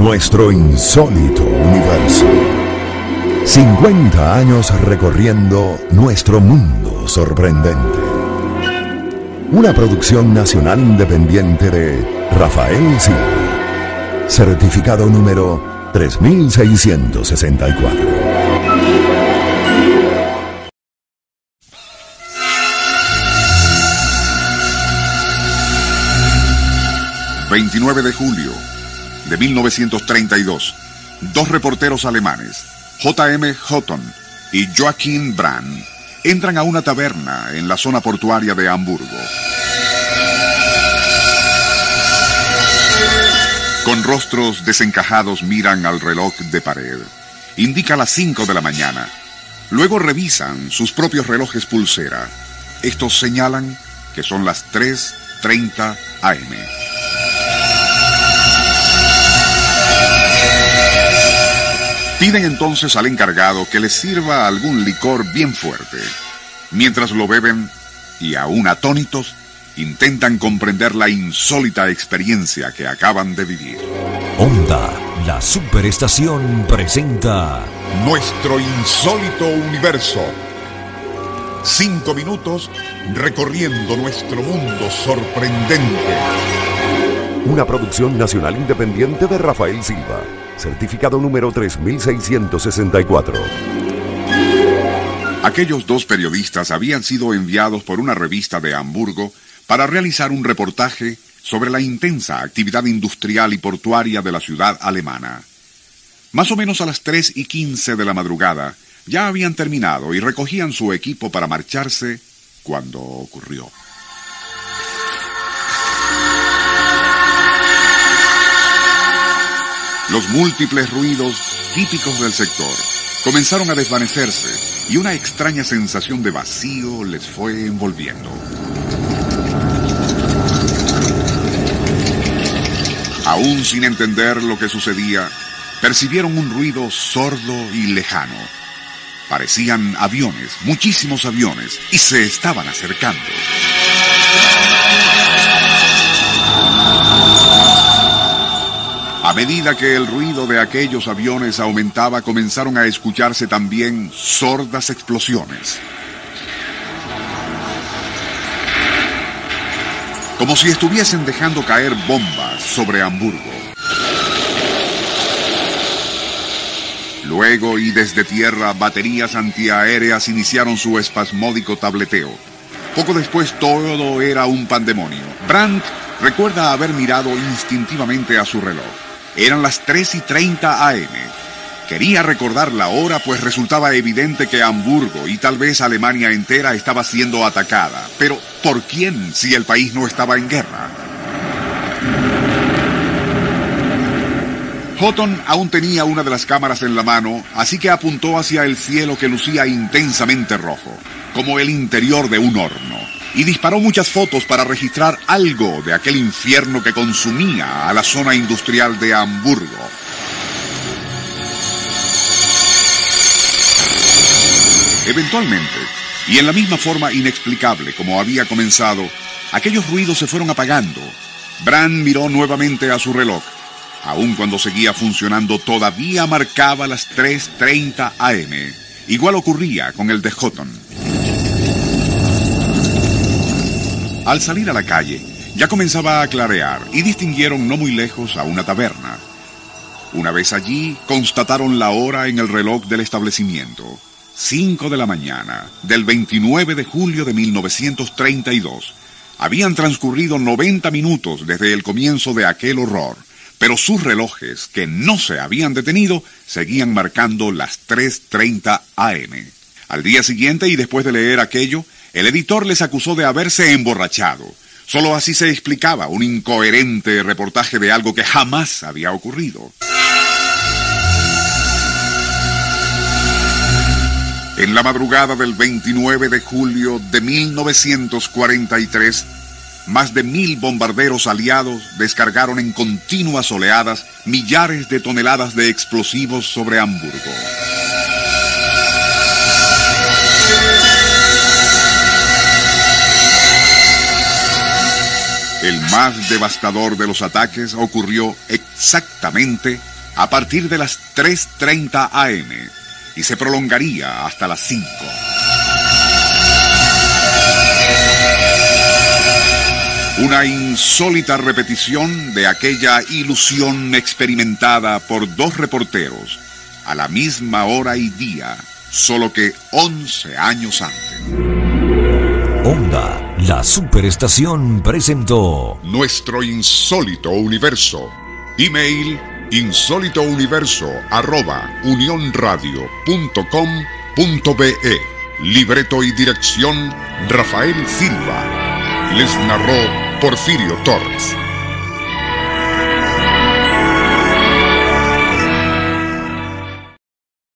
Nuestro insólito universo. 50 años recorriendo nuestro mundo sorprendente. Una producción nacional independiente de Rafael Silva. Certificado número 3664. 29 de julio de 1932, dos reporteros alemanes, J.M. Houghton y Joachim Brand, entran a una taberna en la zona portuaria de Hamburgo. Con rostros desencajados miran al reloj de pared. Indica las 5 de la mañana. Luego revisan sus propios relojes pulsera. Estos señalan que son las 3.30 am. Piden entonces al encargado que les sirva algún licor bien fuerte. Mientras lo beben, y aún atónitos, intentan comprender la insólita experiencia que acaban de vivir. Onda, la superestación presenta Nuestro insólito universo. Cinco minutos recorriendo nuestro mundo sorprendente. Una producción nacional independiente de Rafael Silva certificado número 3664. Aquellos dos periodistas habían sido enviados por una revista de Hamburgo para realizar un reportaje sobre la intensa actividad industrial y portuaria de la ciudad alemana. Más o menos a las 3 y 15 de la madrugada ya habían terminado y recogían su equipo para marcharse cuando ocurrió. Los múltiples ruidos típicos del sector comenzaron a desvanecerse y una extraña sensación de vacío les fue envolviendo. Aún sin entender lo que sucedía, percibieron un ruido sordo y lejano. Parecían aviones, muchísimos aviones, y se estaban acercando. A medida que el ruido de aquellos aviones aumentaba, comenzaron a escucharse también sordas explosiones. Como si estuviesen dejando caer bombas sobre Hamburgo. Luego y desde tierra, baterías antiaéreas iniciaron su espasmódico tableteo. Poco después todo era un pandemonio. Brandt recuerda haber mirado instintivamente a su reloj. Eran las 3 y 30 AM. Quería recordar la hora, pues resultaba evidente que Hamburgo y tal vez Alemania entera estaba siendo atacada. Pero, ¿por quién si el país no estaba en guerra? Houghton aún tenía una de las cámaras en la mano, así que apuntó hacia el cielo que lucía intensamente rojo, como el interior de un horno y disparó muchas fotos para registrar algo de aquel infierno que consumía a la zona industrial de Hamburgo. Eventualmente, y en la misma forma inexplicable como había comenzado, aquellos ruidos se fueron apagando. Brand miró nuevamente a su reloj. Aun cuando seguía funcionando, todavía marcaba las 3.30 am. Igual ocurría con el de Houghton. Al salir a la calle, ya comenzaba a clarear y distinguieron no muy lejos a una taberna. Una vez allí, constataron la hora en el reloj del establecimiento. 5 de la mañana del 29 de julio de 1932. Habían transcurrido 90 minutos desde el comienzo de aquel horror, pero sus relojes, que no se habían detenido, seguían marcando las 3.30 am. Al día siguiente y después de leer aquello, el editor les acusó de haberse emborrachado. Solo así se explicaba un incoherente reportaje de algo que jamás había ocurrido. En la madrugada del 29 de julio de 1943, más de mil bombarderos aliados descargaron en continuas oleadas millares de toneladas de explosivos sobre Hamburgo. El más devastador de los ataques ocurrió exactamente a partir de las 3.30 am y se prolongaría hasta las 5. Una insólita repetición de aquella ilusión experimentada por dos reporteros a la misma hora y día, solo que 11 años antes. La superestación presentó Nuestro insólito universo. Email insólitouniverso arroba unionradio.com.be Libreto y dirección Rafael Silva. Les narró Porfirio Torres.